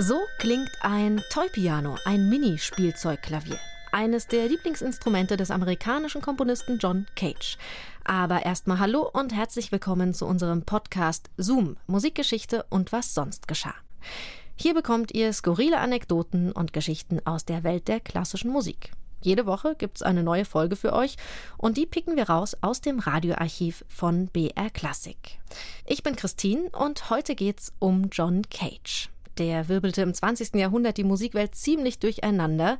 So klingt ein Toy-Piano, ein Mini-Spielzeugklavier. Eines der Lieblingsinstrumente des amerikanischen Komponisten John Cage. Aber erstmal hallo und herzlich willkommen zu unserem Podcast Zoom, Musikgeschichte und was sonst geschah. Hier bekommt ihr skurrile Anekdoten und Geschichten aus der Welt der klassischen Musik. Jede Woche gibt's eine neue Folge für euch und die picken wir raus aus dem Radioarchiv von BR Classic. Ich bin Christine und heute geht's um John Cage. Der wirbelte im 20. Jahrhundert die Musikwelt ziemlich durcheinander.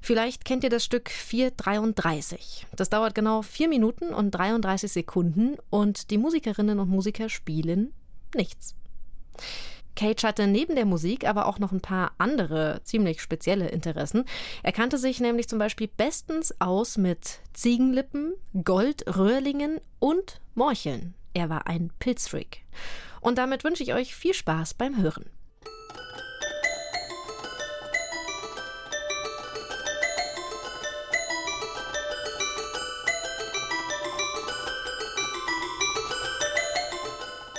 Vielleicht kennt ihr das Stück 433. Das dauert genau 4 Minuten und 33 Sekunden und die Musikerinnen und Musiker spielen nichts. Cage hatte neben der Musik aber auch noch ein paar andere ziemlich spezielle Interessen. Er kannte sich nämlich zum Beispiel bestens aus mit Ziegenlippen, Goldröhrlingen und Morcheln. Er war ein Pilzfreak. Und damit wünsche ich euch viel Spaß beim Hören.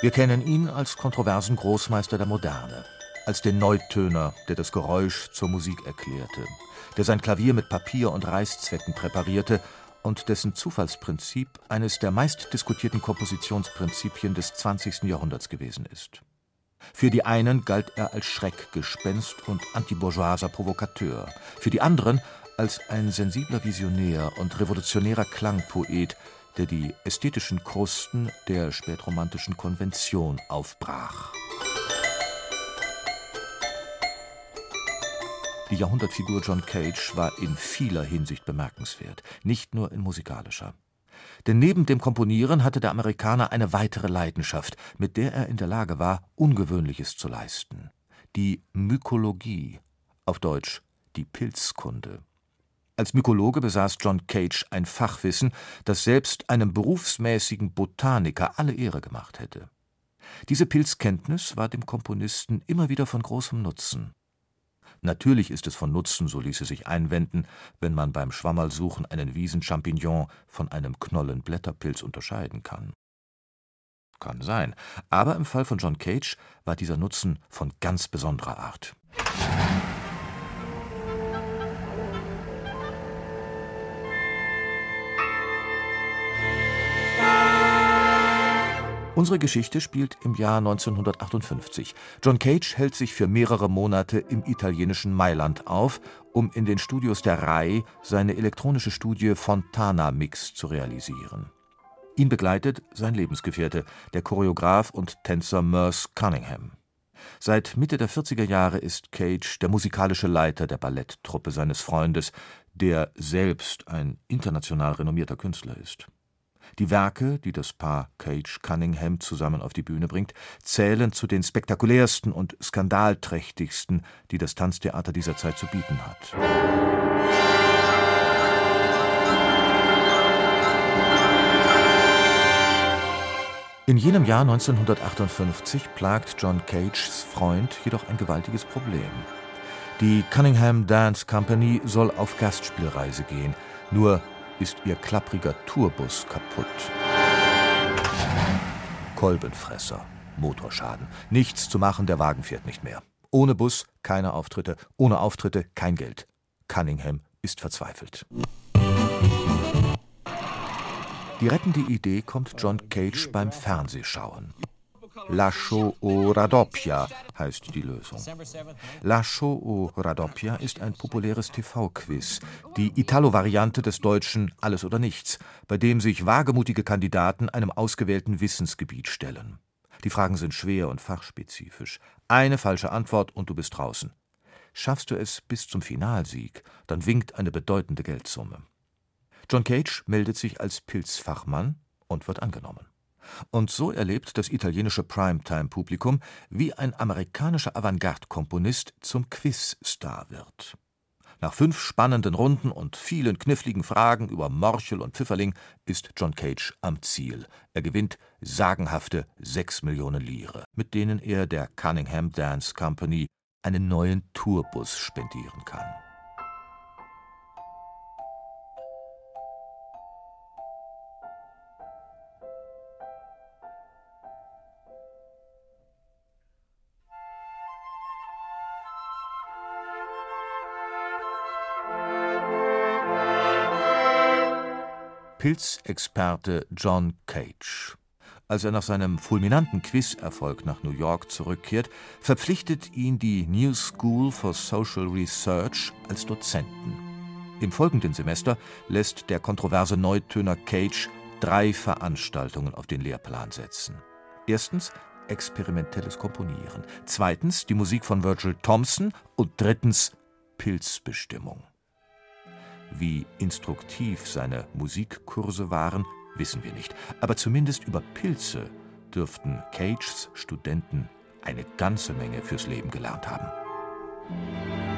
Wir kennen ihn als kontroversen Großmeister der Moderne, als den Neutöner, der das Geräusch zur Musik erklärte, der sein Klavier mit Papier und Reißzwecken präparierte und dessen Zufallsprinzip eines der meistdiskutierten Kompositionsprinzipien des 20. Jahrhunderts gewesen ist. Für die einen galt er als Schreckgespenst und antibourgeoiser Provokateur, für die anderen als ein sensibler Visionär und revolutionärer Klangpoet, der die ästhetischen Krusten der spätromantischen Konvention aufbrach. Die Jahrhundertfigur John Cage war in vieler Hinsicht bemerkenswert, nicht nur in musikalischer. Denn neben dem Komponieren hatte der Amerikaner eine weitere Leidenschaft, mit der er in der Lage war, Ungewöhnliches zu leisten. Die Mykologie, auf Deutsch die Pilzkunde. Als Mykologe besaß John Cage ein Fachwissen, das selbst einem berufsmäßigen Botaniker alle Ehre gemacht hätte. Diese Pilzkenntnis war dem Komponisten immer wieder von großem Nutzen. Natürlich ist es von Nutzen, so ließe sich einwenden, wenn man beim Schwammerlsuchen einen Wiesenchampignon von einem Knollenblätterpilz unterscheiden kann. Kann sein, aber im Fall von John Cage war dieser Nutzen von ganz besonderer Art. Unsere Geschichte spielt im Jahr 1958. John Cage hält sich für mehrere Monate im italienischen Mailand auf, um in den Studios der RAI seine elektronische Studie Fontana Mix zu realisieren. Ihn begleitet sein Lebensgefährte, der Choreograf und Tänzer Merce Cunningham. Seit Mitte der 40er Jahre ist Cage der musikalische Leiter der Balletttruppe seines Freundes, der selbst ein international renommierter Künstler ist. Die Werke, die das Paar Cage-Cunningham zusammen auf die Bühne bringt, zählen zu den spektakulärsten und skandalträchtigsten, die das Tanztheater dieser Zeit zu bieten hat. In jenem Jahr 1958 plagt John Cages Freund jedoch ein gewaltiges Problem. Die Cunningham Dance Company soll auf Gastspielreise gehen, nur ist ihr klappriger Tourbus kaputt. Kolbenfresser, Motorschaden. Nichts zu machen, der Wagen fährt nicht mehr. Ohne Bus keine Auftritte, ohne Auftritte kein Geld. Cunningham ist verzweifelt. Die rettende Idee kommt John Cage beim Fernsehschauen. Lascio o Radoppia heißt die Lösung. Lascio o Radoppia ist ein populäres TV-Quiz, die Italo-Variante des deutschen Alles oder Nichts, bei dem sich wagemutige Kandidaten einem ausgewählten Wissensgebiet stellen. Die Fragen sind schwer und fachspezifisch. Eine falsche Antwort und du bist draußen. Schaffst du es bis zum Finalsieg, dann winkt eine bedeutende Geldsumme. John Cage meldet sich als Pilzfachmann und wird angenommen. Und so erlebt das italienische Primetime-Publikum, wie ein amerikanischer Avantgarde-Komponist zum Quiz-Star wird. Nach fünf spannenden Runden und vielen kniffligen Fragen über Morchel und Pfifferling ist John Cage am Ziel. Er gewinnt sagenhafte sechs Millionen Lire, mit denen er der Cunningham Dance Company einen neuen Tourbus spendieren kann. Pilzexperte John Cage. Als er nach seinem fulminanten Quizerfolg nach New York zurückkehrt, verpflichtet ihn die New School for Social Research als Dozenten. Im folgenden Semester lässt der kontroverse Neutöner Cage drei Veranstaltungen auf den Lehrplan setzen. Erstens experimentelles Komponieren, zweitens die Musik von Virgil Thompson und drittens Pilzbestimmung. Wie instruktiv seine Musikkurse waren, wissen wir nicht, aber zumindest über Pilze dürften Cages Studenten eine ganze Menge fürs Leben gelernt haben.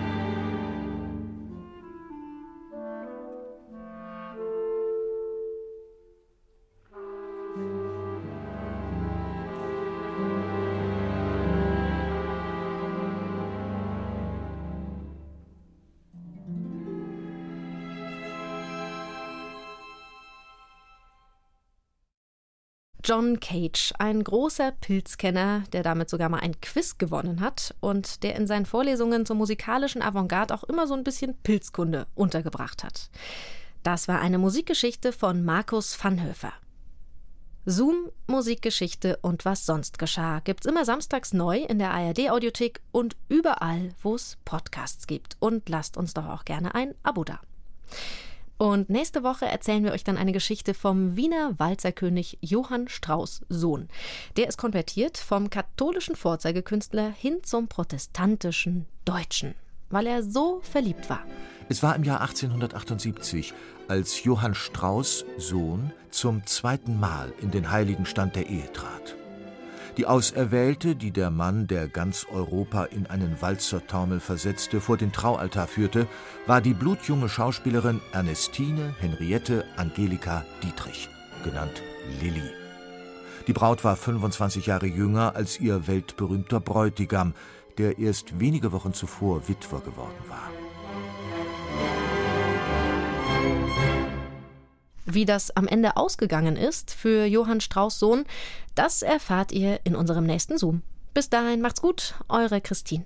John Cage, ein großer Pilzkenner, der damit sogar mal ein Quiz gewonnen hat und der in seinen Vorlesungen zur musikalischen Avantgarde auch immer so ein bisschen Pilzkunde untergebracht hat. Das war eine Musikgeschichte von Markus Vanhöfer. Zoom, Musikgeschichte und was sonst geschah gibt's immer samstags neu in der ARD Audiothek und überall, wo es Podcasts gibt. Und lasst uns doch auch gerne ein Abo da. Und nächste Woche erzählen wir euch dann eine Geschichte vom Wiener Walzerkönig Johann Strauß Sohn. Der ist konvertiert vom katholischen Vorzeigekünstler hin zum protestantischen Deutschen, weil er so verliebt war. Es war im Jahr 1878, als Johann Strauß Sohn zum zweiten Mal in den heiligen Stand der Ehe trat. Die Auserwählte, die der Mann, der ganz Europa in einen Walzertaumel versetzte, vor den Traualtar führte, war die blutjunge Schauspielerin Ernestine Henriette Angelika Dietrich, genannt Lilli. Die Braut war 25 Jahre jünger als ihr weltberühmter Bräutigam, der erst wenige Wochen zuvor Witwer geworden war. Wie das am Ende ausgegangen ist für Johann Strauß Sohn, das erfahrt ihr in unserem nächsten Zoom. Bis dahin macht's gut, eure Christine.